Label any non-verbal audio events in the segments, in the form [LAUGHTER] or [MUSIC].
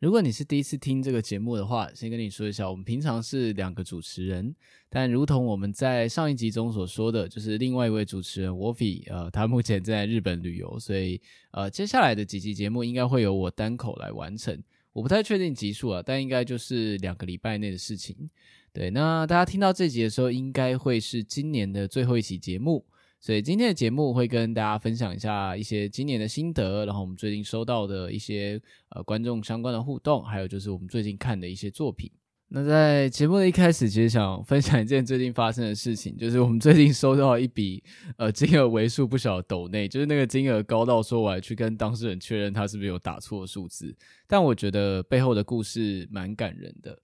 如果你是第一次听这个节目的话，先跟你说一下，我们平常是两个主持人，但如同我们在上一集中所说的，就是另外一位主持人 Wolfie，呃，他目前在日本旅游，所以呃，接下来的几集节目应该会由我单口来完成。我不太确定集数啊，但应该就是两个礼拜内的事情。对，那大家听到这集的时候，应该会是今年的最后一期节目。所以今天的节目会跟大家分享一下一些今年的心得，然后我们最近收到的一些呃观众相关的互动，还有就是我们最近看的一些作品。那在节目的一开始，其实想分享一件最近发生的事情，就是我们最近收到一笔呃金额为数不小的抖内，就是那个金额高到说我还去跟当事人确认他是不是有打错数字，但我觉得背后的故事蛮感人的。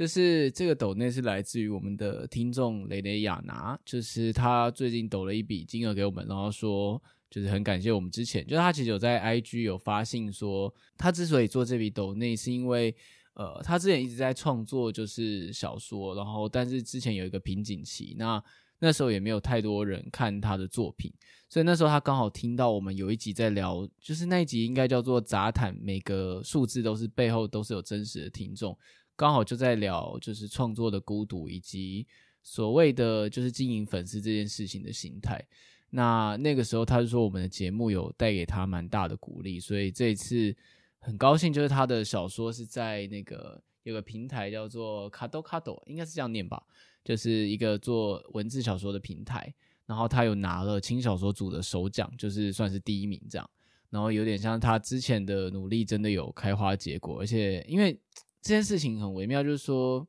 就是这个抖内是来自于我们的听众雷雷亚拿，就是他最近抖了一笔金额给我们，然后说就是很感谢我们之前，就是他其实有在 IG 有发信说，他之所以做这笔抖内是因为呃他之前一直在创作就是小说，然后但是之前有一个瓶颈期，那那时候也没有太多人看他的作品，所以那时候他刚好听到我们有一集在聊，就是那一集应该叫做杂谈，每个数字都是背后都是有真实的听众。刚好就在聊，就是创作的孤独，以及所谓的就是经营粉丝这件事情的心态。那那个时候，他就说我们的节目有带给他蛮大的鼓励，所以这一次很高兴，就是他的小说是在那个有个平台叫做卡多卡多，应该是这样念吧，就是一个做文字小说的平台。然后他有拿了轻小说组的首奖，就是算是第一名这样。然后有点像他之前的努力真的有开花结果，而且因为。这件事情很微妙，就是说，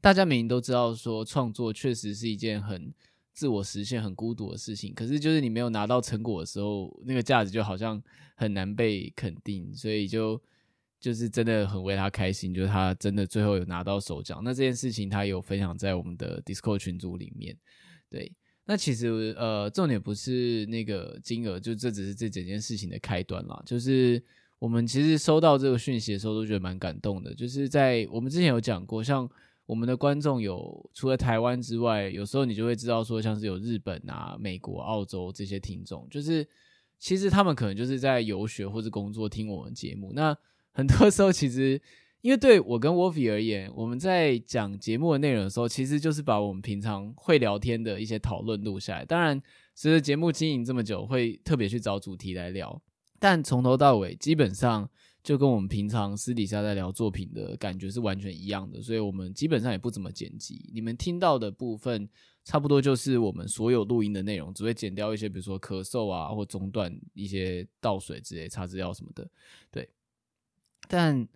大家明明都知道，说创作确实是一件很自我实现、很孤独的事情。可是，就是你没有拿到成果的时候，那个价值就好像很难被肯定。所以，就就是真的很为他开心，就是他真的最后有拿到首奖。那这件事情，他有分享在我们的 Discord 群组里面。对，那其实呃，重点不是那个金额，就这只是这整件事情的开端啦，就是。我们其实收到这个讯息的时候，都觉得蛮感动的。就是在我们之前有讲过，像我们的观众有除了台湾之外，有时候你就会知道说，像是有日本啊、美国、澳洲这些听众，就是其实他们可能就是在游学或者工作听我们节目。那 [LAUGHS] 很多时候，其实因为对我跟 Wolfie 而言，我们在讲节目的内容的时候，其实就是把我们平常会聊天的一些讨论录下来。当然，随着节目经营这么久，会特别去找主题来聊。但从头到尾，基本上就跟我们平常私底下在聊作品的感觉是完全一样的，所以我们基本上也不怎么剪辑。你们听到的部分，差不多就是我们所有录音的内容，只会剪掉一些，比如说咳嗽啊，或中断一些倒水之类、查资料什么的。对。但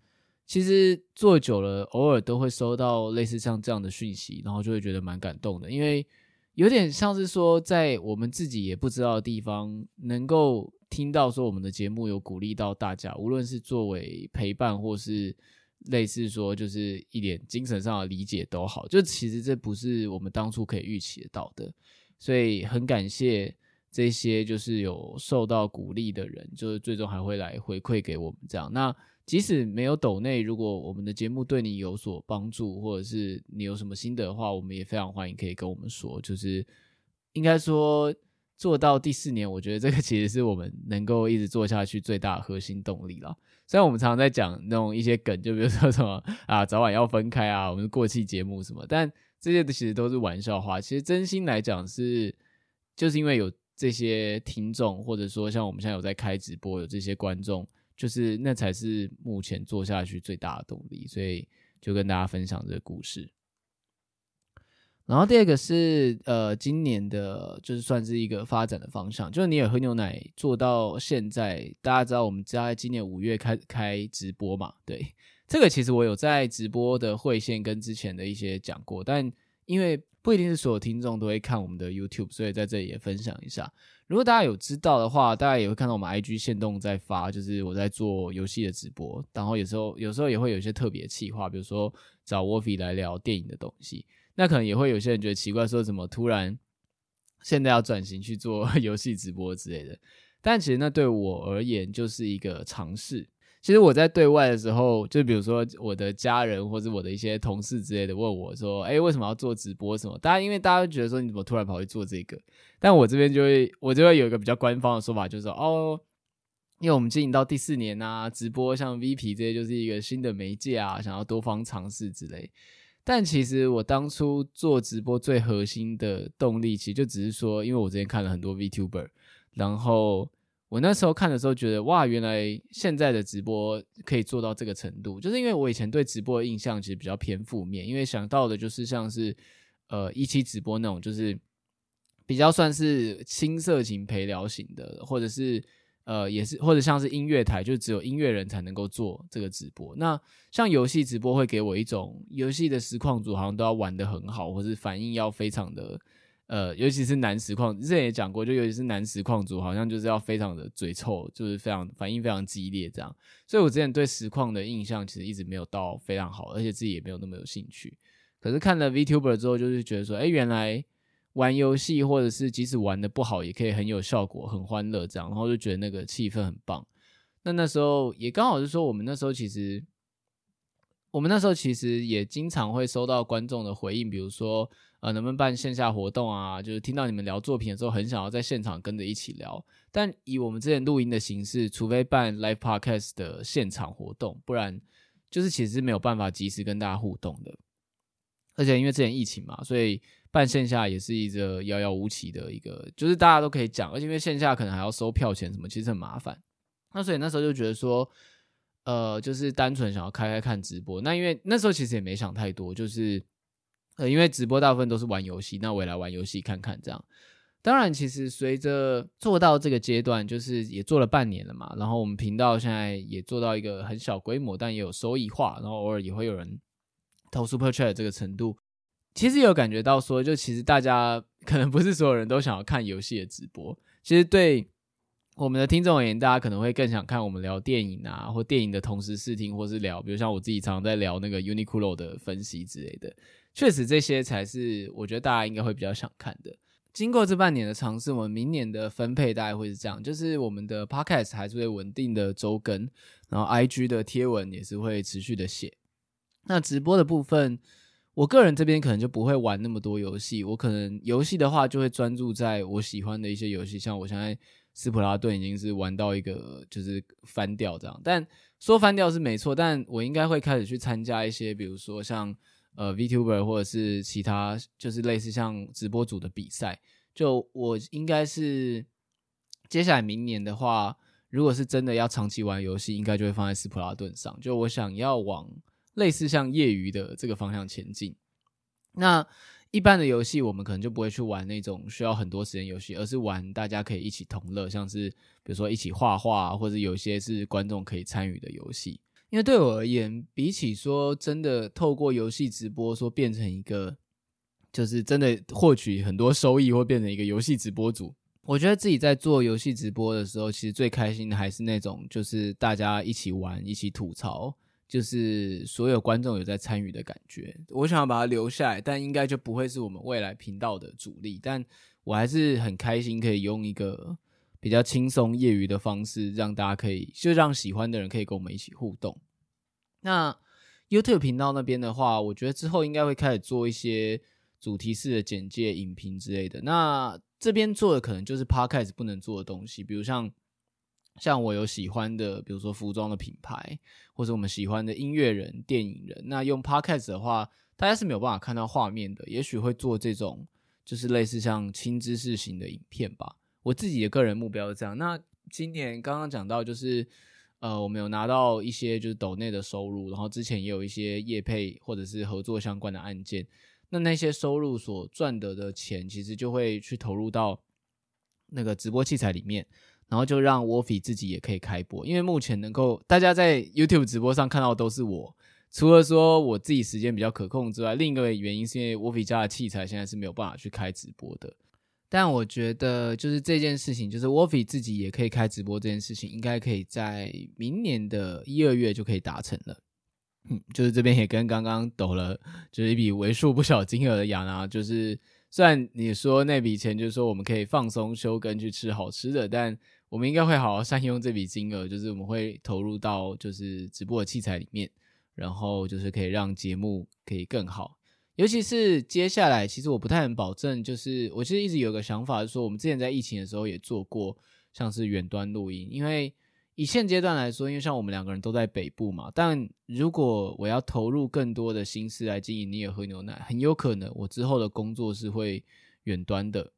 其实做久了，偶尔都会收到类似像这样的讯息，然后就会觉得蛮感动的，因为有点像是说，在我们自己也不知道的地方，能够。听到说我们的节目有鼓励到大家，无论是作为陪伴，或是类似说就是一点精神上的理解都好，就其实这不是我们当初可以预期得到的，所以很感谢这些就是有受到鼓励的人，就是最终还会来回馈给我们这样。那即使没有抖内，如果我们的节目对你有所帮助，或者是你有什么心得的话，我们也非常欢迎可以跟我们说，就是应该说。做到第四年，我觉得这个其实是我们能够一直做下去最大的核心动力了。虽然我们常常在讲那种一些梗，就比如说什么啊，早晚要分开啊，我们过气节目什么，但这些其实都是玩笑话。其实真心来讲是，就是因为有这些听众，或者说像我们现在有在开直播，有这些观众，就是那才是目前做下去最大的动力。所以就跟大家分享这个故事。然后第二个是呃，今年的就是算是一个发展的方向，就是你也喝牛奶做到现在，大家知道我们在今年五月开开直播嘛？对，这个其实我有在直播的会线跟之前的一些讲过，但因为不一定是所有听众都会看我们的 YouTube，所以在这里也分享一下。如果大家有知道的话，大家也会看到我们 IG 限动在发，就是我在做游戏的直播，然后有时候有时候也会有一些特别企划，比如说找 Wolfie 来聊电影的东西。那可能也会有些人觉得奇怪，说怎么突然现在要转型去做 [LAUGHS] 游戏直播之类的？但其实那对我而言就是一个尝试。其实我在对外的时候，就比如说我的家人或者我的一些同事之类的问我说：“哎，为什么要做直播？什么？”大家因为大家都觉得说你怎么突然跑去做这个？但我这边就会我就会有一个比较官方的说法，就是说哦，因为我们经营到第四年啊，直播像 VP 这些就是一个新的媒介啊，想要多方尝试之类。但其实我当初做直播最核心的动力，其实就只是说，因为我之前看了很多 VTuber，然后我那时候看的时候觉得，哇，原来现在的直播可以做到这个程度，就是因为我以前对直播的印象其实比较偏负面，因为想到的就是像是呃一期直播那种，就是比较算是轻色情陪聊型的，或者是。呃，也是，或者像是音乐台，就只有音乐人才能够做这个直播。那像游戏直播会给我一种游戏的实况组好像都要玩得很好，或是反应要非常的，呃，尤其是男实况，之前也讲过，就尤其是男实况组好像就是要非常的嘴臭，就是非常反应非常激烈这样。所以我之前对实况的印象其实一直没有到非常好，而且自己也没有那么有兴趣。可是看了 VTuber 之后，就是觉得说，哎，原来。玩游戏，或者是即使玩得不好，也可以很有效果、很欢乐这样，然后就觉得那个气氛很棒。那那时候也刚好是说，我们那时候其实，我们那时候其实也经常会收到观众的回应，比如说，呃，能不能办线下活动啊？就是听到你们聊作品的时候，很想要在现场跟着一起聊。但以我们之前录音的形式，除非办 live podcast 的现场活动，不然就是其实是没有办法及时跟大家互动的。而且因为之前疫情嘛，所以。办线下也是一个遥遥无期的一个，就是大家都可以讲，而且因为线下可能还要收票钱什么，其实很麻烦。那所以那时候就觉得说，呃，就是单纯想要开开看直播。那因为那时候其实也没想太多，就是呃，因为直播大部分都是玩游戏，那我也来玩游戏看看这样。当然，其实随着做到这个阶段，就是也做了半年了嘛，然后我们频道现在也做到一个很小规模，但也有收益化，然后偶尔也会有人投 Super Chat 这个程度。其实有感觉到说，就其实大家可能不是所有人都想要看游戏的直播。其实对我们的听众而言，大家可能会更想看我们聊电影啊，或电影的同时视听，或是聊，比如像我自己常常在聊那个 Uniqlo 的分析之类的。确实，这些才是我觉得大家应该会比较想看的。经过这半年的尝试，我们明年的分配大概会是这样：就是我们的 Podcast 还是会稳定的周更，然后 IG 的贴文也是会持续的写。那直播的部分。我个人这边可能就不会玩那么多游戏，我可能游戏的话就会专注在我喜欢的一些游戏，像我现在斯普拉顿已经是玩到一个就是翻掉这样，但说翻掉是没错，但我应该会开始去参加一些，比如说像呃 VTuber 或者是其他就是类似像直播组的比赛，就我应该是接下来明年的话，如果是真的要长期玩游戏，应该就会放在斯普拉顿上，就我想要往。类似像业余的这个方向前进，那一般的游戏我们可能就不会去玩那种需要很多时间游戏，而是玩大家可以一起同乐，像是比如说一起画画，或者有些是观众可以参与的游戏。因为对我而言，比起说真的透过游戏直播说变成一个，就是真的获取很多收益或变成一个游戏直播主，我觉得自己在做游戏直播的时候，其实最开心的还是那种就是大家一起玩，一起吐槽。就是所有观众有在参与的感觉，我想要把它留下来，但应该就不会是我们未来频道的主力。但我还是很开心，可以用一个比较轻松业余的方式，让大家可以就让喜欢的人可以跟我们一起互动。那 YouTube 频道那边的话，我觉得之后应该会开始做一些主题式的简介、影评之类的。那这边做的可能就是 Podcast 不能做的东西，比如像。像我有喜欢的，比如说服装的品牌，或者我们喜欢的音乐人、电影人。那用 Podcast 的话，大家是没有办法看到画面的，也许会做这种就是类似像轻知识型的影片吧。我自己的个人目标是这样。那今年刚刚讲到，就是呃，我们有拿到一些就是抖内的收入，然后之前也有一些业配或者是合作相关的案件。那那些收入所赚得的钱，其实就会去投入到那个直播器材里面，然后就让 Woffy 自己也可以开播。因为目前能够大家在 YouTube 直播上看到都是我，除了说我自己时间比较可控之外，另一个原因是因为 Woffy 家的器材现在是没有办法去开直播的。但我觉得，就是这件事情，就是 Woffy 自己也可以开直播这件事情，应该可以在明年的一二月就可以达成了。嗯，就是这边也跟刚刚抖了，就是一笔为数不小金额的亚娜，就是虽然你说那笔钱就是说我们可以放松休耕去吃好吃的，但我们应该会好好善用这笔金额，就是我们会投入到就是直播的器材里面，然后就是可以让节目可以更好。尤其是接下来，其实我不太能保证。就是我其实一直有个想法，是说我们之前在疫情的时候也做过，像是远端录音。因为以现阶段来说，因为像我们两个人都在北部嘛，但如果我要投入更多的心思来经营尼尔喝牛奶，很有可能我之后的工作是会远端的，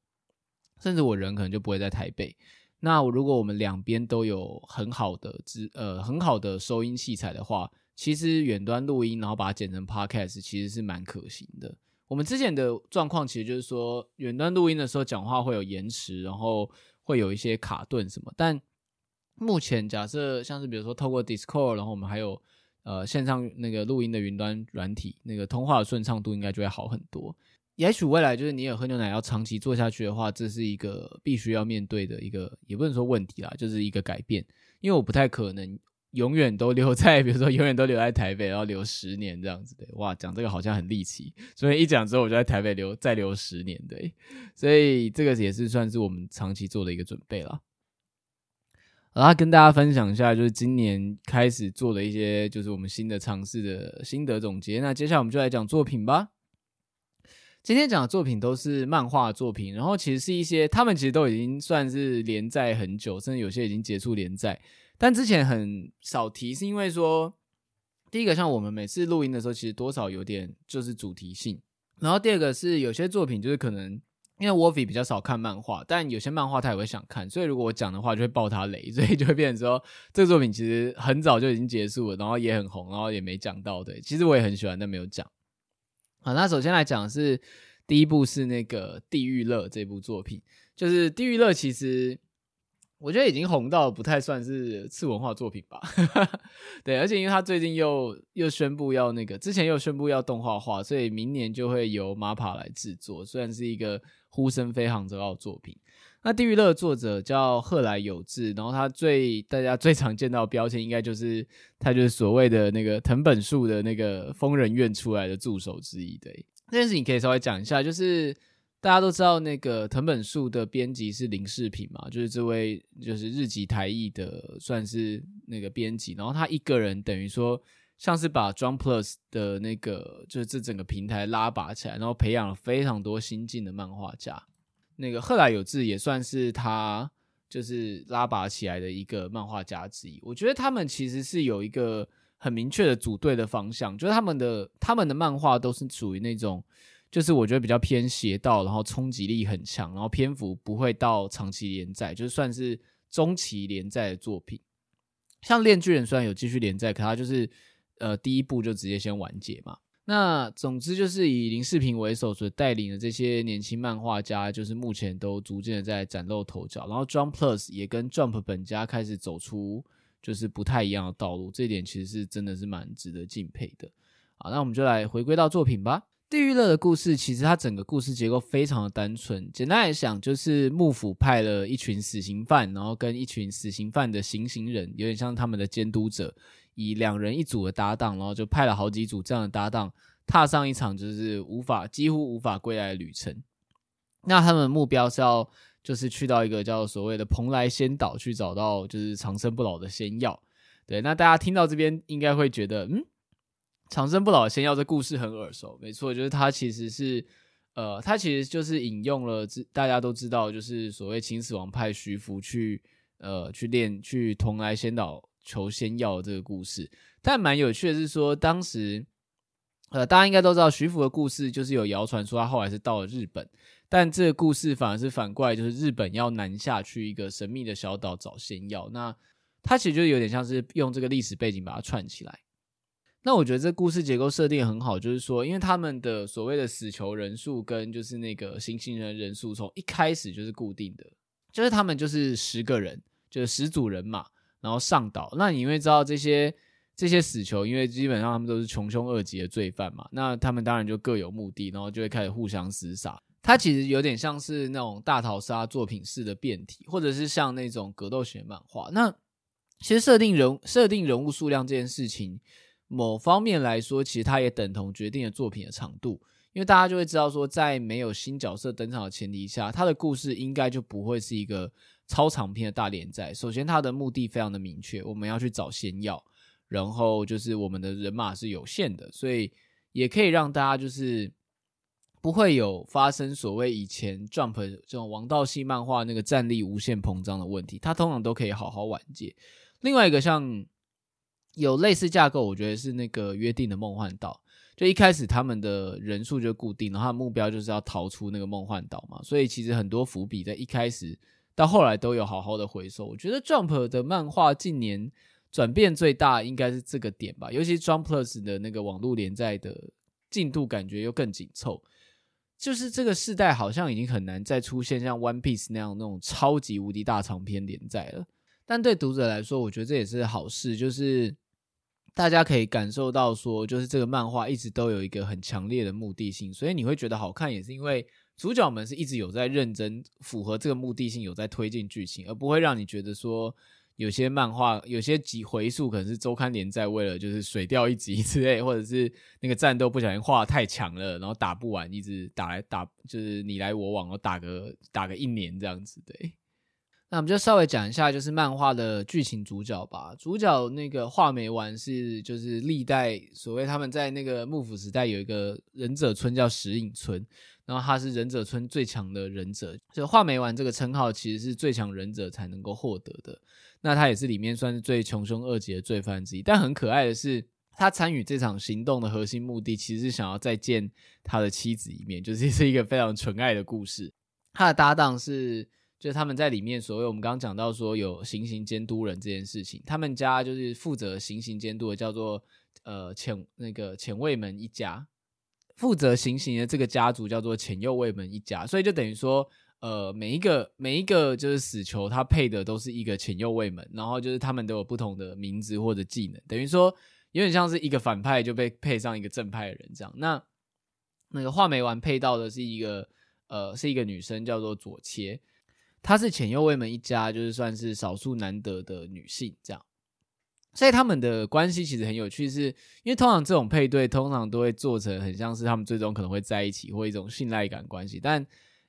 甚至我人可能就不会在台北。那如果我们两边都有很好的资呃很好的收音器材的话。其实远端录音，然后把它剪成 podcast，其实是蛮可行的。我们之前的状况其实就是说，远端录音的时候讲话会有延迟，然后会有一些卡顿什么。但目前假设像是比如说透过 Discord，然后我们还有呃线上那个录音的云端软体，那个通话的顺畅度应该就会好很多。也许未来就是你有喝牛奶要长期做下去的话，这是一个必须要面对的一个，也不能说问题啦，就是一个改变。因为我不太可能。永远都留在，[LAUGHS] 比如说永远都留在台北，然后留十年这样子的。哇，讲这个好像很离奇，所以一讲之后我就在台北留再留十年对，所以这个也是算是我们长期做的一个准备了。然后跟大家分享一下，就是今年开始做的一些，就是我们新的尝试的心得总结。那接下来我们就来讲作品吧。今天讲的作品都是漫画作品，然后其实是一些他们其实都已经算是连载很久，甚至有些已经结束连载。但之前很少提，是因为说，第一个像我们每次录音的时候，其实多少有点就是主题性。然后第二个是有些作品就是可能因为 Woffy 比较少看漫画，但有些漫画他也会想看，所以如果我讲的话就会爆他雷，所以就会变成说这个作品其实很早就已经结束了，然后也很红，然后也没讲到。对，其实我也很喜欢，但没有讲。好，那首先来讲是第一部是那个《地狱乐》这部作品，就是《地狱乐》其实。我觉得已经红到不太算是次文化作品吧，[LAUGHS] 对，而且因为他最近又又宣布要那个，之前又宣布要动画化，所以明年就会由 MAPA 来制作，虽然是一个呼声非常高的作品。那《地狱乐》作者叫贺来有志，然后他最大家最常见到的标签应该就是他就是所谓的那个藤本树的那个疯人院出来的助手之一。对，这件事情可以稍微讲一下，就是。大家都知道那个藤本树的编辑是林世平嘛，就是这位就是日籍台译的算是那个编辑，然后他一个人等于说像是把 Jump Plus 的那个就是这整个平台拉拔起来，然后培养了非常多新进的漫画家。那个贺来有志也算是他就是拉拔起来的一个漫画家之一。我觉得他们其实是有一个很明确的组队的方向，就是他们的他们的漫画都是属于那种。就是我觉得比较偏邪道，然后冲击力很强，然后篇幅不会到长期连载，就算是中期连载的作品。像《链锯人》虽然有继续连载，可它就是呃第一部就直接先完结嘛。那总之就是以林世平为首所带领的这些年轻漫画家，就是目前都逐渐的在崭露头角。然后 Jump Plus 也跟 Jump 本家开始走出就是不太一样的道路，这一点其实是真的是蛮值得敬佩的。好，那我们就来回归到作品吧。地狱乐的故事，其实它整个故事结构非常的单纯。简单来讲，就是幕府派了一群死刑犯，然后跟一群死刑犯的行刑人，有点像他们的监督者，以两人一组的搭档，然后就派了好几组这样的搭档，踏上一场就是无法几乎无法归来的旅程。那他们的目标是要就是去到一个叫所谓的蓬莱仙岛去找到就是长生不老的仙药。对，那大家听到这边应该会觉得，嗯。长生不老仙药这故事很耳熟，没错，就是它其实是，呃，它其实就是引用了，大家都知道，就是所谓秦始皇派徐福去，呃，去练去蓬莱仙岛求仙药这个故事。但蛮有趣的是说，当时，呃，大家应该都知道徐福的故事，就是有谣传说他后来是到了日本，但这个故事反而是反过来，就是日本要南下去一个神秘的小岛找仙药。那它其实就有点像是用这个历史背景把它串起来。那我觉得这故事结构设定很好，就是说，因为他们的所谓的死囚人数跟就是那个行刑人人数从一开始就是固定的，就是他们就是十个人，就是十组人马，然后上岛。那你因为知道这些这些死囚，因为基本上他们都是穷凶恶极的罪犯嘛，那他们当然就各有目的，然后就会开始互相厮杀。它其实有点像是那种大逃杀作品式的变体，或者是像那种格斗型漫画。那其实设定人设定人物数量这件事情，某方面来说，其实它也等同决定了作品的长度。因为大家就会知道说，在没有新角色登场的前提下，它的故事应该就不会是一个超长篇的大连载。首先，它的目的非常的明确，我们要去找仙药，然后就是我们的人马是有限的，所以也可以让大家就是。不会有发生所谓以前 Jump 这种王道系漫画那个战力无限膨胀的问题，它通常都可以好好完结。另外一个像有类似架构，我觉得是那个约定的梦幻岛，就一开始他们的人数就固定，然后目标就是要逃出那个梦幻岛嘛，所以其实很多伏笔在一开始到后来都有好好的回收。我觉得 Jump 的漫画近年转变最大应该是这个点吧，尤其 Jump Plus 的那个网络连载的进度感觉又更紧凑。就是这个世代好像已经很难再出现像 One Piece 那样那种超级无敌大长篇连载了，但对读者来说，我觉得这也是好事，就是大家可以感受到说，就是这个漫画一直都有一个很强烈的目的性，所以你会觉得好看，也是因为主角们是一直有在认真符合这个目的性，有在推进剧情，而不会让你觉得说。有些漫画有些集回数可能是周刊连载，为了就是水掉一集 [LAUGHS] 之类，或者是那个战斗不小心画太强了，然后打不完，一直打来打就是你来我往，然后打个打个一年这样子。对，那我们就稍微讲一下就是漫画的剧情主角吧。主角那个画眉丸是就是历代所谓他们在那个幕府时代有一个忍者村叫石影村。然后他是忍者村最强的忍者，就画眉丸这个称号其实是最强忍者才能够获得的。那他也是里面算是最穷凶恶极的罪犯之一。但很可爱的是，他参与这场行动的核心目的其实是想要再见他的妻子一面，就是是一个非常纯爱的故事。他的搭档是，就是他们在里面所谓我们刚刚讲到说有行刑监督人这件事情，他们家就是负责行刑监督的，叫做呃前那个前卫门一家。负责行刑的这个家族叫做前右卫门一家，所以就等于说，呃，每一个每一个就是死囚，他配的都是一个前右卫门，然后就是他们都有不同的名字或者技能，等于说有点像是一个反派就被配上一个正派的人这样。那那个画眉丸配到的是一个呃是一个女生叫做左切，她是浅右卫门一家就是算是少数难得的女性这样。所以他们的关系其实很有趣是，因为通常这种配对通常都会做成很像是他们最终可能会在一起或一种信赖感关系，但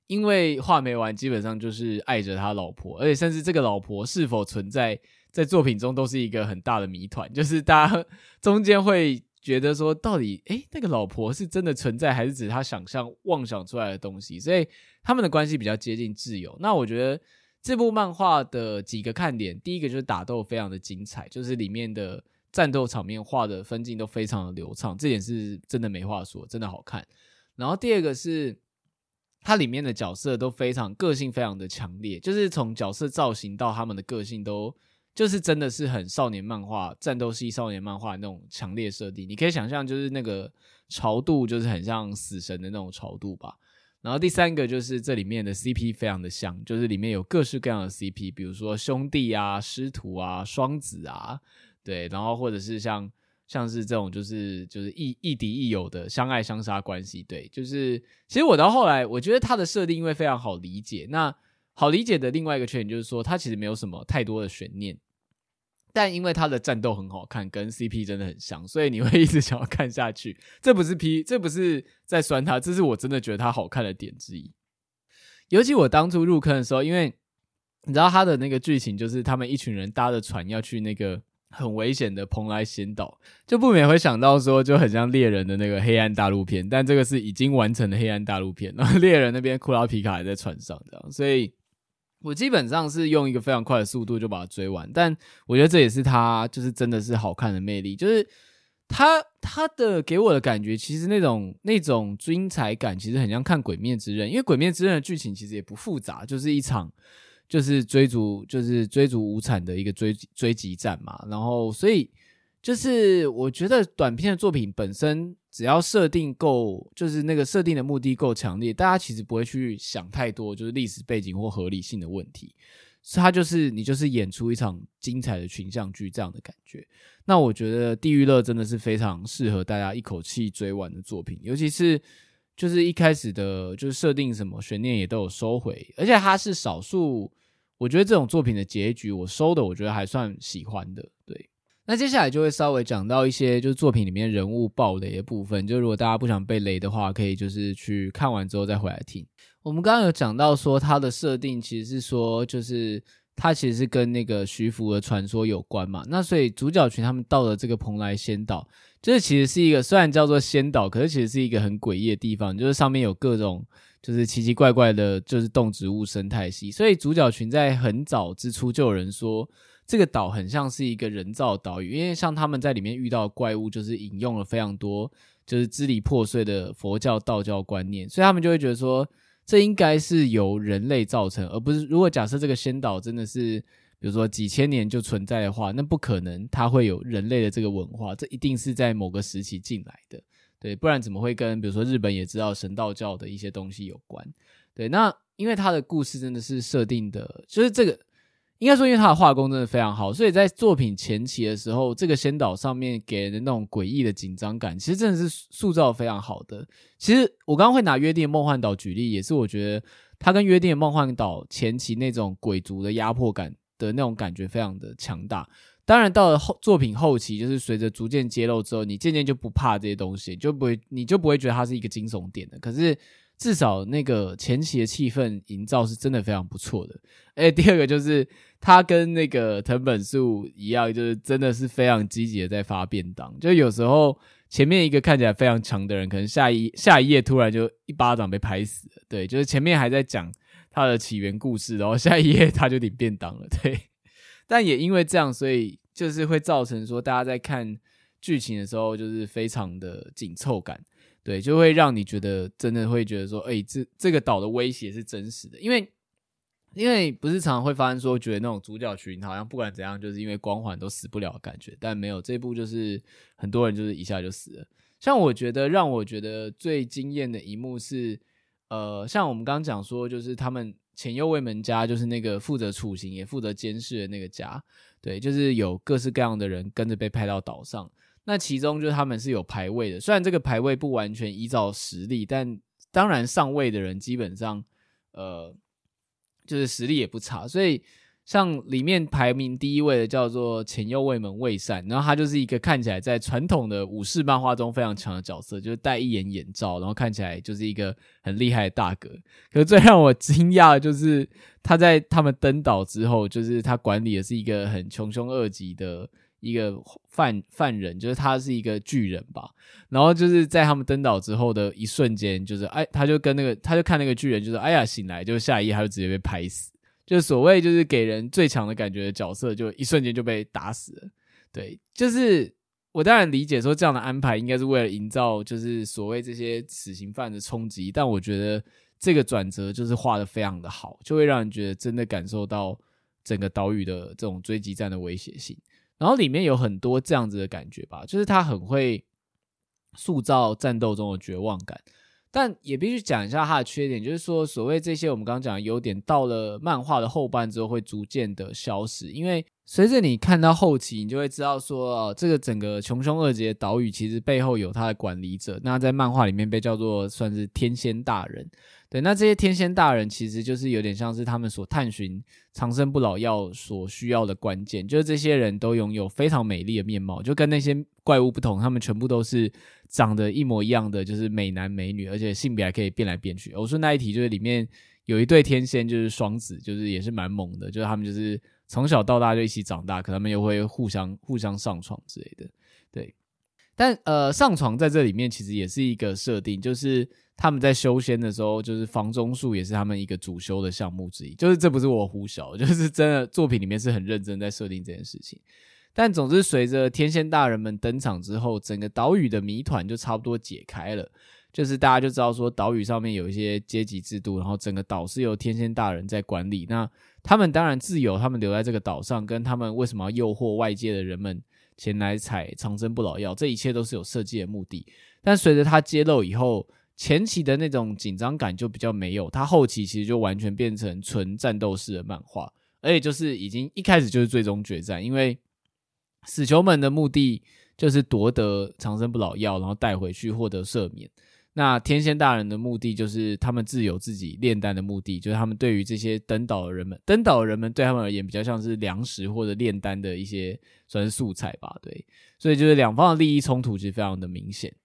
因为画眉丸基本上就是爱着他老婆，而且甚至这个老婆是否存在在作品中都是一个很大的谜团，[LAUGHS] 就是大家中间会觉得说到底，诶，那个老婆是真的存在还是只是他想象妄想出来的东西？所以他们的关系比较接近挚友。那我觉得。这部漫画的几个看点，第一个就是打斗非常的精彩，就是里面的战斗场面画的分镜都非常的流畅，这点是真的没话说，真的好看。然后第二个是它里面的角色都非常个性，非常的强烈，就是从角色造型到他们的个性都就是真的是很少年漫画、战斗系少年漫画那种强烈设定。你可以想象，就是那个潮度，就是很像死神的那种潮度吧。然后第三个就是这里面的 CP 非常的像，就是里面有各式各样的 CP，比如说兄弟啊、师徒啊、双子啊，对，然后或者是像像是这种就是就是亦亦敌亦友的相爱相杀关系，对，就是其实我到后来我觉得它的设定因为非常好理解，那好理解的另外一个缺点就是说它其实没有什么太多的悬念。但因为他的战斗很好看，跟 CP 真的很像，所以你会 [LAUGHS] 一直想要看下去。这不是 P，这不是在酸他，这是我真的觉得他好看的点之一。尤其我当初入坑的时候，因为你知道他的那个剧情，就是他们一群人搭着船要去那个很危险的蓬莱仙岛，就不免会想到说，就很像猎人的那个黑暗大陆片，但这个是已经完成的黑暗大陆片，然后 [LAUGHS] 猎人那边库拉皮卡还在船上，这样，所以。我基本上是用一个非常快的速度就把它追完，但我觉得这也是它就是真的是好看的魅力，就是它它的给我的感觉，其实那种那种精彩感，其实很像看《鬼灭之刃》，因为《鬼灭之刃》的剧情其实也不复杂，就是一场就是追逐就是追逐无产的一个追追击战嘛，然后所以就是我觉得短片的作品本身，只要设定够，就是那个设定的目的够强烈，大家其实不会去想太多，就是历史背景或合理性的问题。它就是你就是演出一场精彩的群像剧这样的感觉。那我觉得《地狱乐》真的是非常适合大家一口气追完的作品，尤其是就是一开始的，就是设定什么悬念也都有收回，而且它是少数，我觉得这种作品的结局我收的，我觉得还算喜欢的。对，那接下来就会稍微讲到一些就是作品里面人物爆雷的部分，就如果大家不想被雷的话，可以就是去看完之后再回来听。我们刚刚有讲到说，它的设定其实是说，就是它其实是跟那个徐福的传说有关嘛。那所以主角群他们到了这个蓬莱仙岛，这其实是一个虽然叫做仙岛，可是其实是一个很诡异的地方，就是上面有各种就是奇奇怪怪的，就是动植物生态系。所以主角群在很早之初就有人说，这个岛很像是一个人造岛屿，因为像他们在里面遇到怪物，就是引用了非常多就是支离破碎的佛教、道教观念，所以他们就会觉得说。这应该是由人类造成，而不是如果假设这个仙岛真的是，比如说几千年就存在的话，那不可能它会有人类的这个文化，这一定是在某个时期进来的，对，不然怎么会跟比如说日本也知道神道教的一些东西有关？对，那因为它的故事真的是设定的，就是这个。应该说，因为他的画工真的非常好，所以在作品前期的时候，这个仙岛上面给人的那种诡异的紧张感，其实真的是塑造非常好的。其实我刚刚会拿《约定的梦幻岛》举例，也是我觉得他跟《约定的梦幻岛》前期那种鬼族的压迫感的那种感觉非常的强大。当然，到了后作品后期，就是随着逐渐揭露之后，你渐渐就不怕这些东西，就不会你就不会觉得它是一个惊悚点的。可是。至少那个前期的气氛营造是真的非常不错的。哎，第二个就是他跟那个藤本树一样，就是真的是非常积极的在发便当。就有时候前面一个看起来非常强的人，可能下一下一页突然就一巴掌被拍死了。对，就是前面还在讲他的起源故事，然后下一页他就领便当了。对，但也因为这样，所以就是会造成说大家在看剧情的时候，就是非常的紧凑感。对，就会让你觉得真的会觉得说，哎，这这个岛的威胁是真实的，因为因为不是常常会发生说，觉得那种主角群好像不管怎样，就是因为光环都死不了的感觉，但没有这部就是很多人就是一下就死了。像我觉得让我觉得最惊艳的一幕是，呃，像我们刚刚讲说，就是他们前右卫门家，就是那个负责处刑也负责监视的那个家，对，就是有各式各样的人跟着被派到岛上。那其中就是他们是有排位的，虽然这个排位不完全依照实力，但当然上位的人基本上，呃，就是实力也不差。所以像里面排名第一位的叫做前右卫门卫善，然后他就是一个看起来在传统的武士漫画中非常强的角色，就是戴一眼眼罩，然后看起来就是一个很厉害的大哥。可是最让我惊讶的就是他在他们登岛之后，就是他管理的是一个很穷凶恶极的。一个犯犯人，就是他是一个巨人吧，然后就是在他们登岛之后的一瞬间，就是哎，他就跟那个，他就看那个巨人，就是哎呀醒来，就下一页他就直接被拍死，就所谓就是给人最强的感觉的角色，就一瞬间就被打死了。对，就是我当然理解说这样的安排应该是为了营造就是所谓这些死刑犯的冲击，但我觉得这个转折就是画的非常的好，就会让人觉得真的感受到整个岛屿的这种追击战的威胁性。然后里面有很多这样子的感觉吧，就是他很会塑造战斗中的绝望感，但也必须讲一下他的缺点，就是说所谓这些我们刚刚讲的优点，到了漫画的后半之后会逐渐的消失，因为随着你看到后期，你就会知道说，哦，这个整个穷凶恶极的岛屿其实背后有他的管理者，那在漫画里面被叫做算是天仙大人。对，那这些天仙大人其实就是有点像是他们所探寻长生不老药所需要的关键，就是这些人都拥有非常美丽的面貌，就跟那些怪物不同，他们全部都是长得一模一样的，就是美男美女，而且性别还可以变来变去。我说那一题就是里面有一对天仙，就是双子，就是也是蛮猛的，就是他们就是从小到大就一起长大，可他们又会互相互相上床之类的。对，但呃，上床在这里面其实也是一个设定，就是。他们在修仙的时候，就是房中术也是他们一个主修的项目之一。就是这不是我胡想，就是真的作品里面是很认真在设定这件事情。但总之，随着天仙大人们登场之后，整个岛屿的谜团就差不多解开了。就是大家就知道说，岛屿上面有一些阶级制度，然后整个岛是由天仙大人在管理。那他们当然自由，他们留在这个岛上，跟他们为什么要诱惑外界的人们前来采长生不老药，这一切都是有设计的目的。但随着他揭露以后，前期的那种紧张感就比较没有，他后期其实就完全变成纯战斗式的漫画，而且就是已经一开始就是最终决战，因为死囚们的目的就是夺得长生不老药，然后带回去获得赦免。那天仙大人的目的就是他们自有自己炼丹的目的，就是他们对于这些登岛的人们，登岛的人们对他们而言比较像是粮食或者炼丹的一些算是素材吧，对，所以就是两方的利益冲突其实非常的明显。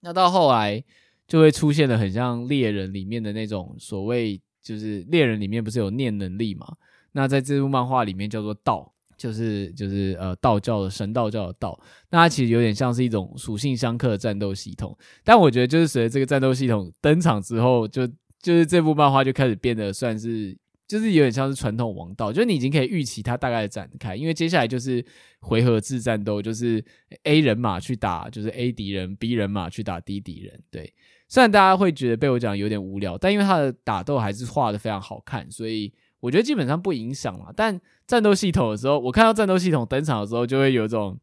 那到后来就会出现了很像猎人里面的那种所谓，就是猎人里面不是有念能力嘛？那在这部漫画里面叫做道，就是就是呃道教的神道教的道。那它其实有点像是一种属性相克的战斗系统。但我觉得就是随着这个战斗系统登场之后，就就是这部漫画就开始变得算是。就是有点像是传统王道，就是你已经可以预期它大概的展开，因为接下来就是回合制战斗，就是 A 人马去打，就是 A 敌人，B 人马去打 D 敌人。对，虽然大家会觉得被我讲有点无聊，但因为它的打斗还是画的非常好看，所以我觉得基本上不影响嘛。但战斗系统的时候，我看到战斗系统登场的时候，就会有种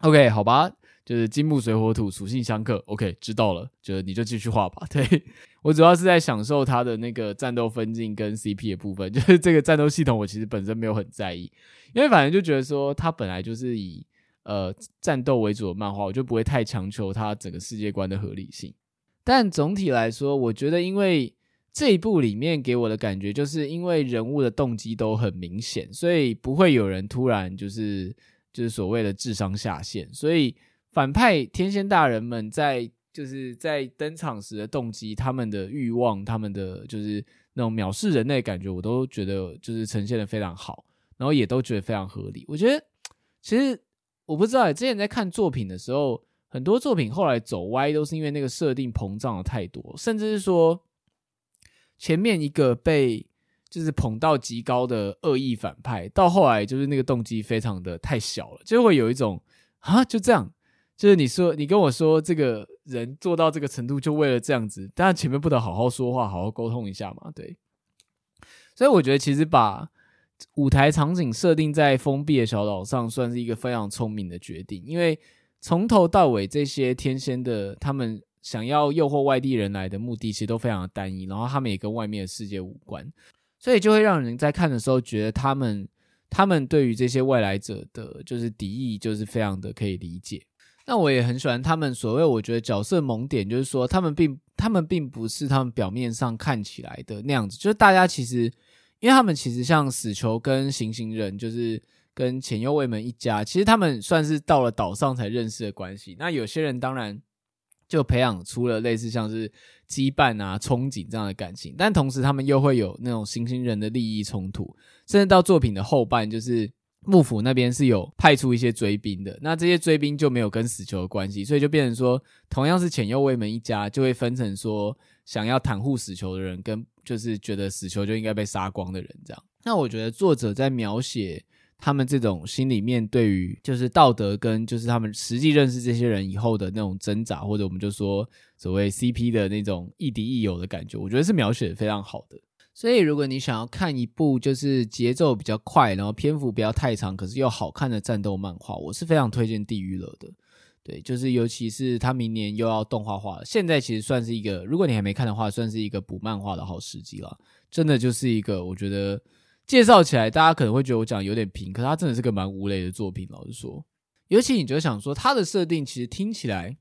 OK，好吧。就是金木水火土属性相克，OK，知道了，就是你就继续画吧。[LAUGHS] 对，我主要是在享受它的那个战斗分镜跟 CP 的部分，[LAUGHS] 就是这个战斗系统我其实本身没有很在意，因为反正就觉得说它本来就是以呃战斗为主的漫画，我就不会太强求它整个世界观的合理性。但总体来说，我觉得因为这一部里面给我的感觉，就是因为人物的动机都很明显，所以不会有人突然就是就是所谓的智商下线，所以。反派天仙大人们在就是在登场时的动机，他们的欲望，他们的就是那种藐视人类感觉，我都觉得就是呈现的非常好，然后也都觉得非常合理。我觉得其实我不知道，之前在看作品的时候，很多作品后来走歪，都是因为那个设定膨胀的太多，甚至是说前面一个被就是捧到极高的恶意反派，到后来就是那个动机非常的太小了，就会有一种啊就这样。就是你说，你跟我说这个人做到这个程度，就为了这样子，当然前面不得好好说话，好好沟通一下嘛，对。所以我觉得，其实把舞台场景设定在封闭的小岛上，算是一个非常聪明的决定。因为从头到尾，这些天仙的他们想要诱惑外地人来的目的，其实都非常的单一，然后他们也跟外面的世界无关，所以就会让人在看的时候觉得他们他们对于这些外来者的，就是敌意，就是非常的可以理解。那我也很喜欢他们所谓，我觉得角色萌点，就是说他们并他们并不是他们表面上看起来的那样子，就是大家其实，因为他们其实像死囚跟行刑人，就是跟浅右卫门一家，其实他们算是到了岛上才认识的关系。那有些人当然就培养出了类似像是羁绊啊、憧憬这样的感情，但同时他们又会有那种行星人的利益冲突，甚至到作品的后半就是。幕府那边是有派出一些追兵的，那这些追兵就没有跟死囚的关系，所以就变成说，同样是浅右卫门一家，就会分成说想要袒护死囚的人，跟就是觉得死囚就应该被杀光的人这样。那我觉得作者在描写他们这种心里面对于就是道德跟就是他们实际认识这些人以后的那种挣扎，或者我们就说所谓 CP 的那种亦敌亦友的感觉，我觉得是描写的非常好的。所以，如果你想要看一部就是节奏比较快，然后篇幅不要太长，可是又好看的战斗漫画，我是非常推荐《地狱乐》的。对，就是尤其是他明年又要动画化了，现在其实算是一个，如果你还没看的话，算是一个补漫画的好时机了。真的就是一个，我觉得介绍起来大家可能会觉得我讲有点平，可是它真的是个蛮无雷的作品。老实说，尤其你就想说，它的设定其实听起来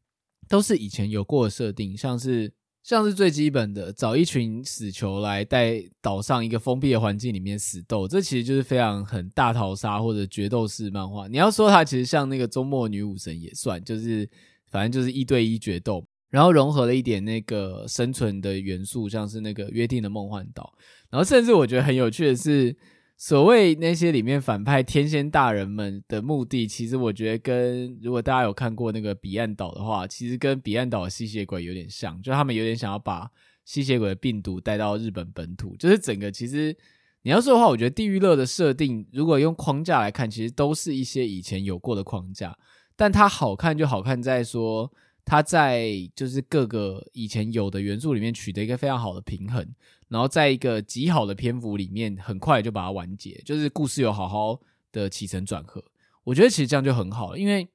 都是以前有过的设定，像是。像是最基本的，找一群死囚来在岛上一个封闭的环境里面死斗，这其实就是非常很大逃杀或者决斗式漫画。你要说它其实像那个周末女武神也算，就是反正就是一对一决斗，然后融合了一点那个生存的元素，像是那个约定的梦幻岛，然后甚至我觉得很有趣的是。所谓那些里面反派天仙大人们的目的，其实我觉得跟如果大家有看过那个彼岸岛的话，其实跟彼岸岛的吸血鬼有点像，就他们有点想要把吸血鬼的病毒带到日本本土。就是整个其实你要说的话，我觉得地狱乐的设定，如果用框架来看，其实都是一些以前有过的框架，但它好看就好看在说。它在就是各个以前有的元素里面取得一个非常好的平衡，然后在一个极好的篇幅里面，很快就把它完结，就是故事有好好的起承转合。我觉得其实这样就很好，因为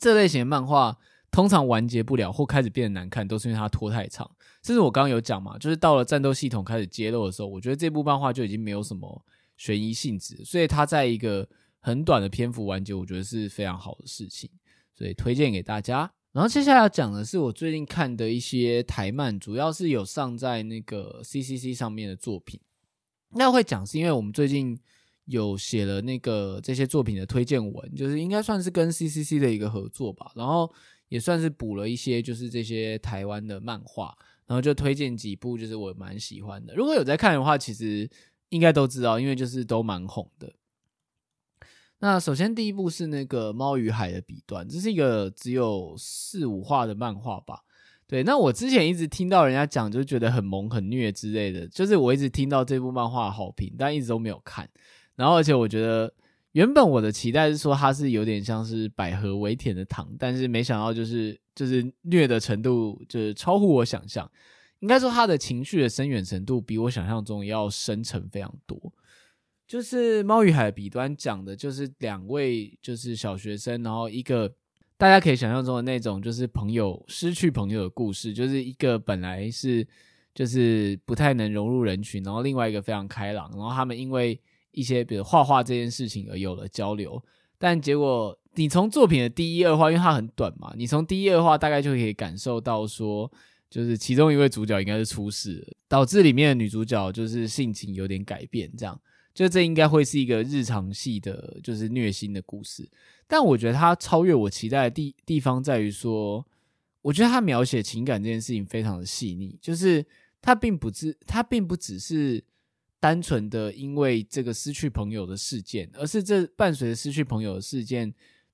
这类型的漫画通常完结不了或开始变得难看，都是因为它拖太长。甚至我刚刚有讲嘛，就是到了战斗系统开始揭露的时候，我觉得这部漫画就已经没有什么悬疑性质，所以它在一个很短的篇幅完结，我觉得是非常好的事情，所以推荐给大家。然后接下来要讲的是我最近看的一些台漫，主要是有上在那个 CCC 上面的作品。那会讲是因为我们最近有写了那个这些作品的推荐文，就是应该算是跟 CCC 的一个合作吧。然后也算是补了一些就是这些台湾的漫画，然后就推荐几部就是我蛮喜欢的。如果有在看的话，其实应该都知道，因为就是都蛮红的。那首先第一部是那个《猫与海的彼端》，这是一个只有四五话的漫画吧。对，那我之前一直听到人家讲，就觉得很萌、很虐之类的。就是我一直听到这部漫画好评，但一直都没有看。然后，而且我觉得原本我的期待是说它是有点像是百合微甜的糖，但是没想到就是就是虐的程度就是超乎我想象。应该说它的情绪的深远程度比我想象中要深沉非常多。就是《猫与海的彼端》讲的就是两位就是小学生，然后一个。大家可以想象中的那种，就是朋友失去朋友的故事，就是一个本来是就是不太能融入人群，然后另外一个非常开朗，然后他们因为一些比如画画这件事情而有了交流，但结果你从作品的第一二话，因为它很短嘛，你从第一二话大概就可以感受到说，就是其中一位主角应该是出事了，导致里面的女主角就是性情有点改变，这样。就这应该会是一个日常系的，就是虐心的故事。但我觉得它超越我期待的地地方在于说，我觉得它描写情感这件事情非常的细腻。就是它并不是，它并不只是单纯的因为这个失去朋友的事件，而是这伴随着失去朋友的事件，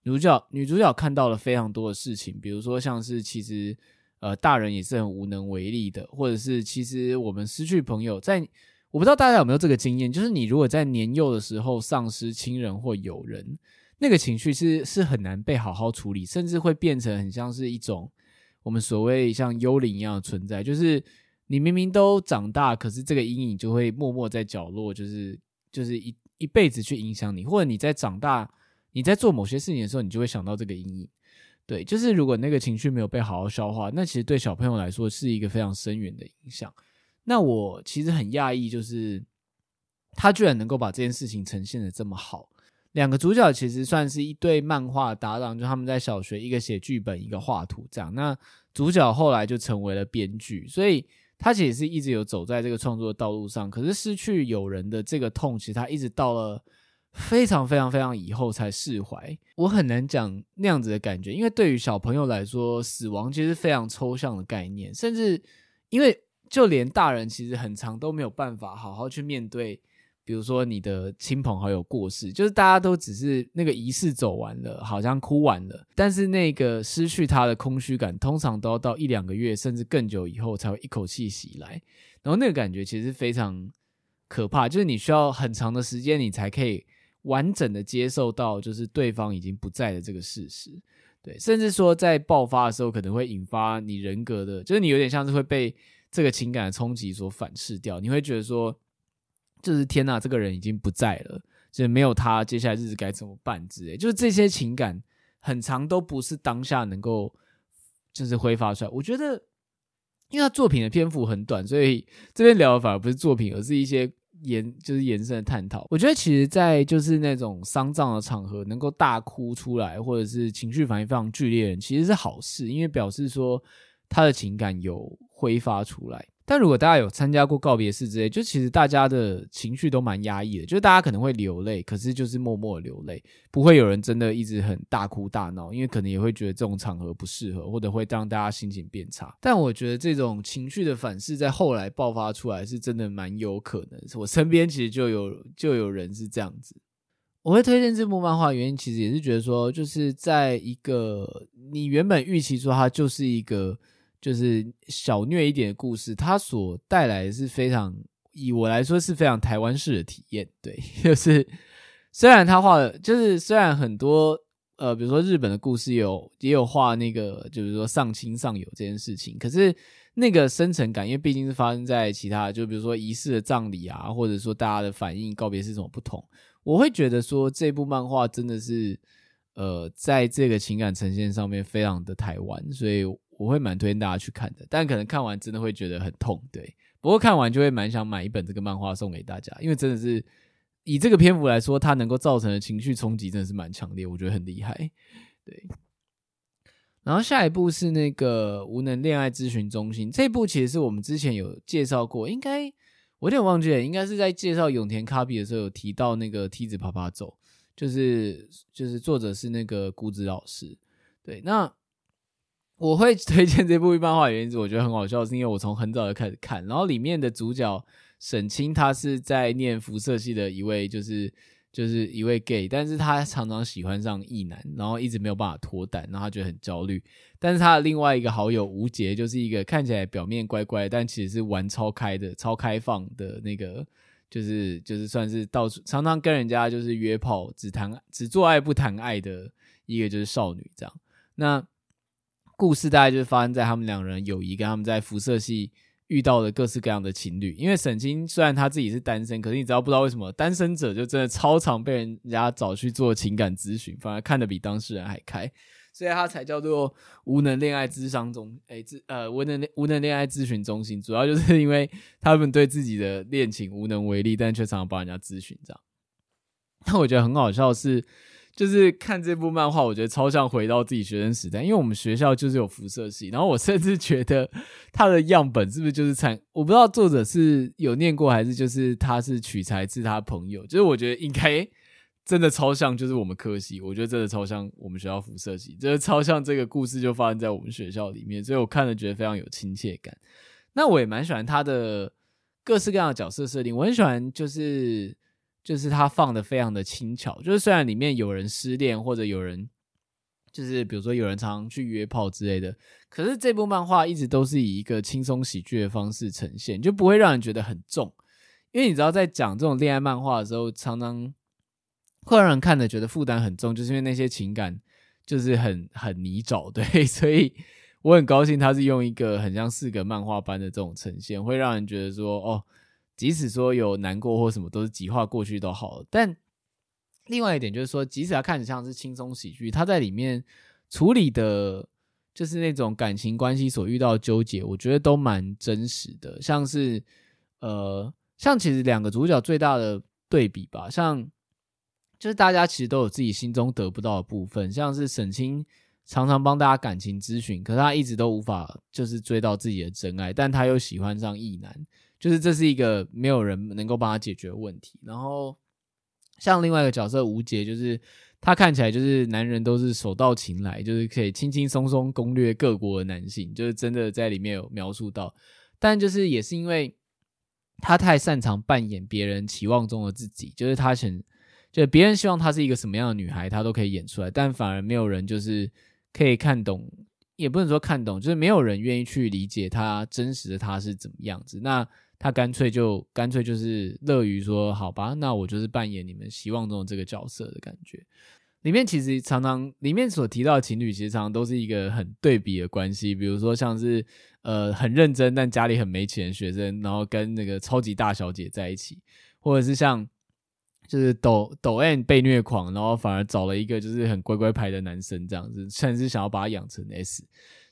女主角女主角看到了非常多的事情，比如说像是其实呃大人也是很无能为力的，或者是其实我们失去朋友在。我不知道大家有没有这个经验，就是你如果在年幼的时候丧失亲人或友人，那个情绪是是很难被好好处理，甚至会变成很像是一种我们所谓像幽灵一样的存在。就是你明明都长大，可是这个阴影就会默默在角落，就是就是一一辈子去影响你，或者你在长大，你在做某些事情的时候，你就会想到这个阴影。对，就是如果那个情绪没有被好好消化，那其实对小朋友来说是一个非常深远的影响。那我其实很讶异，就是他居然能够把这件事情呈现得这么好。两个主角其实算是一对漫画搭档，就他们在小学，一个写剧本，一个画图这样。那主角后来就成为了编剧，所以他其实是一直有走在这个创作的道路上。可是失去友人的这个痛，其实他一直到了非常非常非常以后才释怀。我很难讲那样子的感觉，因为对于小朋友来说，死亡其实非常抽象的概念，甚至因为。就连大人其实很长都没有办法好好去面对，比如说你的亲朋好友过世，就是大家都只是那个仪式走完了，好像哭完了，但是那个失去他的空虚感，通常都要到一两个月甚至更久以后才会一口气袭来，然后那个感觉其实非常可怕，就是你需要很长的时间，你才可以完整的接受到，就是对方已经不在的这个事实，对，甚至说在爆发的时候可能会引发你人格的，就是你有点像是会被。这个情感的冲击所反噬掉，你会觉得说，就是天哪，这个人已经不在了，就是没有他，接下来日子该怎么办之类，就是这些情感很长都不是当下能够就是挥发出来。我觉得，因为他作品的篇幅很短，所以这边聊的反而不是作品，而是一些延就是延伸的探讨。我觉得其实，在就是那种丧葬的场合，能够大哭出来，或者是情绪反应非常剧烈的人，其实是好事，因为表示说他的情感有。挥发出来，但如果大家有参加过告别式之类，就其实大家的情绪都蛮压抑的，就是大家可能会流泪，可是就是默默流泪，不会有人真的一直很大哭大闹，因为可能也会觉得这种场合不适合，或者会让大家心情变差。但我觉得这种情绪的反噬在后来爆发出来，是真的蛮有可能。我身边其实就有就有人是这样子。我会推荐这部漫画原因，其实也是觉得说，就是在一个你原本预期说它就是一个。就是小虐一点的故事，它所带来是非常，以我来说是非常台湾式的体验。对，[LAUGHS] 就是虽然他画的，就是虽然很多呃，比如说日本的故事有也有画那个，就是说上亲上友这件事情，可是那个深层感，因为毕竟是发生在其他，就比如说仪式的葬礼啊，或者说大家的反应告别是什么不同，我会觉得说这部漫画真的是呃，在这个情感呈现上面非常的台湾，所以我会蛮推荐大家去看的。但可能看完真的会觉得很痛，对。不过看完就会蛮想买一本这个漫画送给大家，因为真的是以这个篇幅来说，它能够造成的情绪冲击真的是蛮强烈，我觉得很厉害，对。然后下一部是那个无能恋爱咨询中心，这部其实是我们之前有介绍过，应该我有点忘记了，应该是在介绍永田卡比的时候有提到那个梯子爬爬走，就是就是作者是那个谷子老师，对，那我会推荐这部漫画的原因是我觉得很好笑，是因为我从很早就开始看，然后里面的主角沈清他是在念辐射系的一位就是。就是一位 gay，但是他常常喜欢上异男，然后一直没有办法脱单，然后他觉得很焦虑。但是他的另外一个好友吴杰，就是一个看起来表面乖乖，但其实是玩超开的、超开放的那个，就是就是算是到处常常跟人家就是约炮，只谈只做爱不谈爱的一个就是少女这样。那故事大概就是发生在他们两人友谊跟他们在辐射系。遇到了各式各样的情侣，因为沈清虽然他自己是单身，可是你知道不知道为什么单身者就真的超常被人家找去做情感咨询，反而看得比当事人还开，所以他才叫做无能恋爱咨商中，哎，咨呃无能无能恋爱咨询中心，主要就是因为他们对自己的恋情无能为力，但却常常帮人家咨询这样。那 [LAUGHS] 我觉得很好笑是。就是看这部漫画，我觉得超像回到自己学生时代，因为我们学校就是有辐射系，然后我甚至觉得他的样本是不是就是参，我不知道作者是有念过还是就是他是取材自他朋友，就是我觉得应该真的超像，就是我们科系，我觉得真的超像我们学校辐射系，就是超像这个故事就发生在我们学校里面，所以我看了觉得非常有亲切感。那我也蛮喜欢他的各式各样的角色设定，我很喜欢就是。就是他放的非常的轻巧，就是虽然里面有人失恋或者有人就是比如说有人常常去约炮之类的，可是这部漫画一直都是以一个轻松喜剧的方式呈现，就不会让人觉得很重。因为你知道，在讲这种恋爱漫画的时候，常常会让人看的觉得负担很重，就是因为那些情感就是很很泥沼，[LAUGHS] 对，所以我很高兴他是用一个很像四格漫画般的这种呈现，会让人觉得说哦。即使说有难过或什么，都是极化过去都好了。但另外一点就是说，即使它看起来像是轻松喜剧，它在里面处理的，就是那种感情关系所遇到的纠结，我觉得都蛮真实的。像是呃，像其实两个主角最大的对比吧，像就是大家其实都有自己心中得不到的部分，像是沈清常常帮大家感情咨询，可是他一直都无法就是追到自己的真爱，但他又喜欢上异男。就是这是一个没有人能够帮他解决问题。然后像另外一个角色吴杰，就是他看起来就是男人都是手到擒来，就是可以轻轻松松攻略各国的男性，就是真的在里面有描述到。但就是也是因为他太擅长扮演别人期望中的自己，就是他想，就别人希望他是一个什么样的女孩，他都可以演出来，但反而没有人就是可以看懂，也不能说看懂，就是没有人愿意去理解他真实的他是怎么样子。那他干脆就干脆就是乐于说，好吧，那我就是扮演你们希望中的这个角色的感觉。里面其实常常里面所提到的情侣，其实常常都是一个很对比的关系。比如说像是呃很认真但家里很没钱学生，然后跟那个超级大小姐在一起，或者是像就是抖抖 N 被虐狂，然后反而找了一个就是很乖乖牌的男生这样子，甚至想要把他养成 S。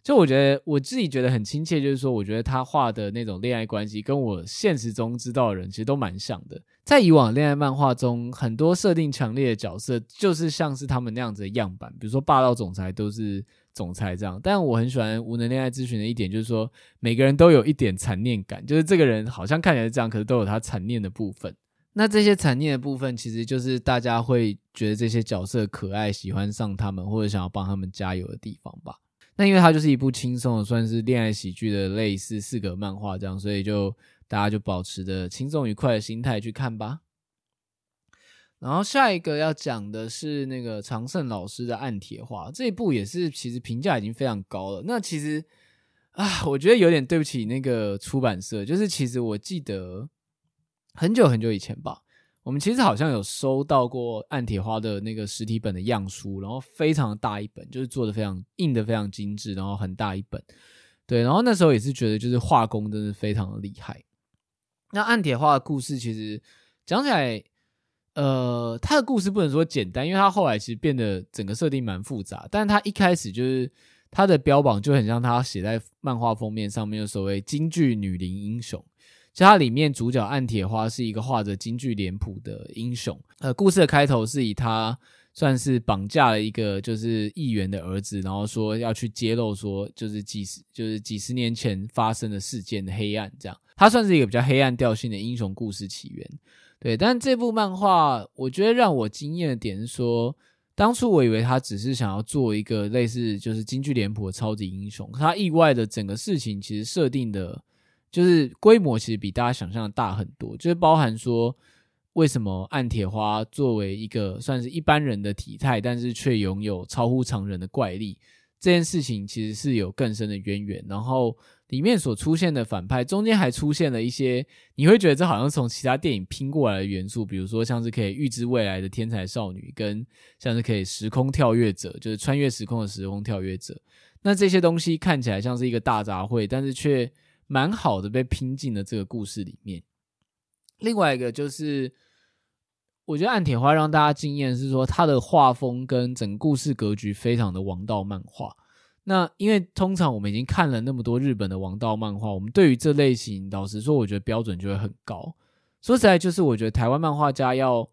就我觉得我自己觉得很亲切，就是说，我觉得他画的那种恋爱关系，跟我现实中知道的人其实都蛮像的。在以往恋爱漫画中，很多设定强烈的角色，就是像是他们那样子的样板，比如说霸道总裁都是总裁这样。但我很喜欢无能恋爱咨询的一点，就是说每个人都有一点残念感，就是这个人好像看起来是这样，可是都有他残念的部分。那这些残念的部分，其实就是大家会觉得这些角色可爱，喜欢上他们，或者想要帮他们加油的地方吧。那因为它就是一部轻松的，算是恋爱喜剧的类似四格漫画这样，所以就大家就保持着轻松愉快的心态去看吧。然后下一个要讲的是那个常胜老师的《暗铁画》这一部也是其实评价已经非常高了。那其实啊，我觉得有点对不起那个出版社，就是其实我记得很久很久以前吧。我们其实好像有收到过《暗铁花》的那个实体本的样书，然后非常大一本，就是做的非常印的非常精致，然后很大一本。对，然后那时候也是觉得就是画工真的非常的厉害。那《暗铁花》的故事其实讲起来，呃，他的故事不能说简单，因为他后来其实变得整个设定蛮复杂。但是他一开始就是他的标榜就很像他写在漫画封面上面的所谓京剧女伶英雄。其实它里面主角暗铁花是一个画着京剧脸谱的英雄。呃，故事的开头是以他算是绑架了一个就是议员的儿子，然后说要去揭露说就是几十就是几十年前发生的事件的黑暗，这样。它算是一个比较黑暗调性的英雄故事起源。对，但这部漫画我觉得让我惊艳的点是说，当初我以为他只是想要做一个类似就是京剧脸谱的超级英雄，他意外的整个事情其实设定的。就是规模其实比大家想象的大很多，就是包含说为什么暗铁花作为一个算是一般人的体态，但是却拥有超乎常人的怪力，这件事情其实是有更深的渊源。然后里面所出现的反派，中间还出现了一些你会觉得这好像从其他电影拼过来的元素，比如说像是可以预知未来的天才少女，跟像是可以时空跳跃者，就是穿越时空的时空跳跃者。那这些东西看起来像是一个大杂烩，但是却蛮好的，被拼进了这个故事里面。另外一个就是，我觉得暗铁花让大家惊艳是说，它的画风跟整个故事格局非常的王道漫画。那因为通常我们已经看了那么多日本的王道漫画，我们对于这类型，老实说，我觉得标准就会很高。说实在，就是我觉得台湾漫画家要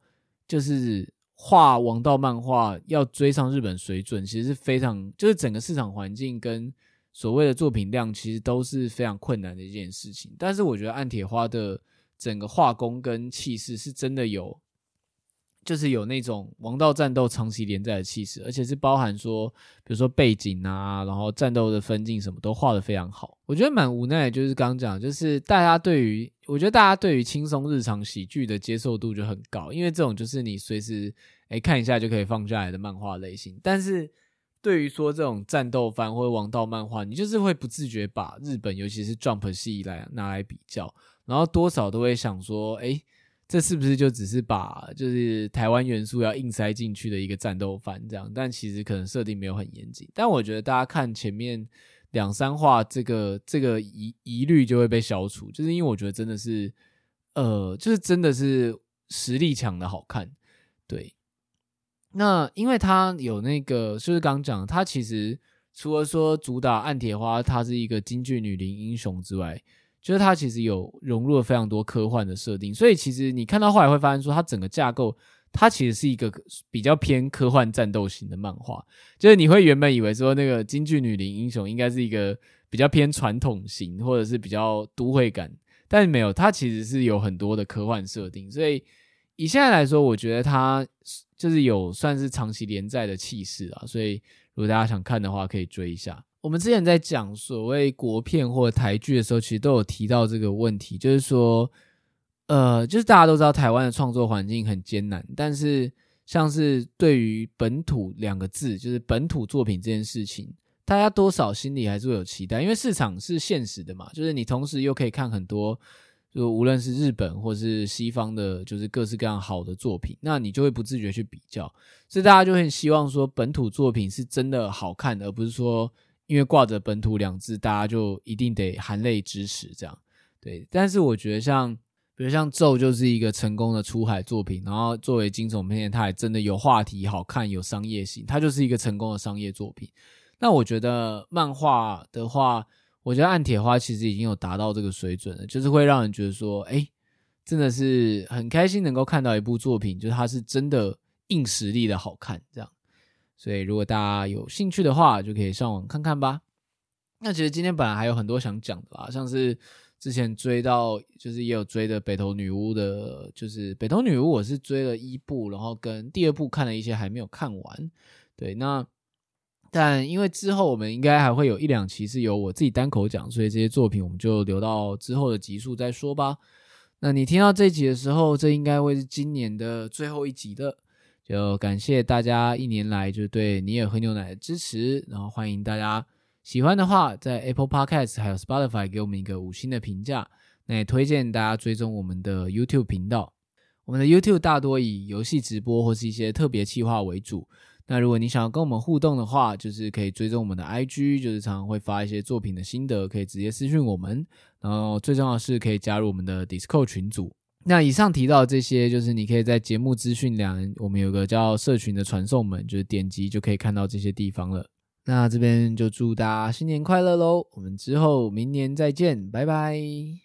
就是画王道漫画，要追上日本水准，其实是非常就是整个市场环境跟。所谓的作品量其实都是非常困难的一件事情，但是我觉得暗铁花的整个画工跟气势是真的有，就是有那种王道战斗长期连载的气势，而且是包含说，比如说背景啊，然后战斗的分镜什么都画得非常好。我觉得蛮无奈，就是刚刚讲，就是大家对于，我觉得大家对于轻松日常喜剧的接受度就很高，因为这种就是你随时诶看一下就可以放下来的漫画类型，但是。对于说这种战斗番或者王道漫画，你就是会不自觉把日本，尤其是 Jump 系来拿来比较，然后多少都会想说，哎，这是不是就只是把就是台湾元素要硬塞进去的一个战斗番这样？但其实可能设定没有很严谨。但我觉得大家看前面两三话，这个这个疑疑虑就会被消除，就是因为我觉得真的是，呃，就是真的是实力强的好看，对。那因为它有那个，就是刚讲，它其实除了说主打暗铁花，它是一个京剧女伶英雄之外，就是它其实有融入了非常多科幻的设定，所以其实你看到后来会发现说，它整个架构，它其实是一个比较偏科幻战斗型的漫画，就是你会原本以为说那个京剧女伶英雄应该是一个比较偏传统型，或者是比较都会感，但没有，它其实是有很多的科幻设定，所以以现在来说，我觉得它。就是有算是长期连载的气势啊，所以如果大家想看的话，可以追一下。我们之前在讲所谓国片或台剧的时候，其实都有提到这个问题，就是说，呃，就是大家都知道台湾的创作环境很艰难，但是像是对于本土两个字，就是本土作品这件事情，大家多少心里还是会有期待，因为市场是现实的嘛，就是你同时又可以看很多。就无论是日本或是西方的，就是各式各样好的作品，那你就会不自觉去比较，所以大家就很希望说本土作品是真的好看，而不是说因为挂着本土两字，大家就一定得含泪支持这样。对，但是我觉得像比如像咒就是一个成功的出海作品，然后作为惊悚片，它还真的有话题、好看、有商业性，它就是一个成功的商业作品。那我觉得漫画的话。我觉得暗铁花其实已经有达到这个水准了，就是会让人觉得说，哎，真的是很开心能够看到一部作品，就是它是真的硬实力的好看这样。所以如果大家有兴趣的话，就可以上网看看吧。那其实今天本来还有很多想讲的啦，像是之前追到，就是也有追的北投女巫的，就是北投女巫，我是追了一部，然后跟第二部看了一些还没有看完。对，那。但因为之后我们应该还会有一两期是由我自己单口讲，所以这些作品我们就留到之后的集数再说吧。那你听到这一集的时候，这应该会是今年的最后一集的。就感谢大家一年来就对尼尔喝牛奶的支持，然后欢迎大家喜欢的话，在 Apple Podcast 还有 Spotify 给我们一个五星的评价。那也推荐大家追踪我们的 YouTube 频道。我们的 YouTube 大多以游戏直播或是一些特别企划为主。那如果你想要跟我们互动的话，就是可以追踪我们的 IG，就是常常会发一些作品的心得，可以直接私讯我们。然后最重要的是可以加入我们的 d i s c o 群组。那以上提到这些，就是你可以在节目资讯栏，我们有个叫社群的传送门，就是点击就可以看到这些地方了。那这边就祝大家新年快乐喽！我们之后明年再见，拜拜。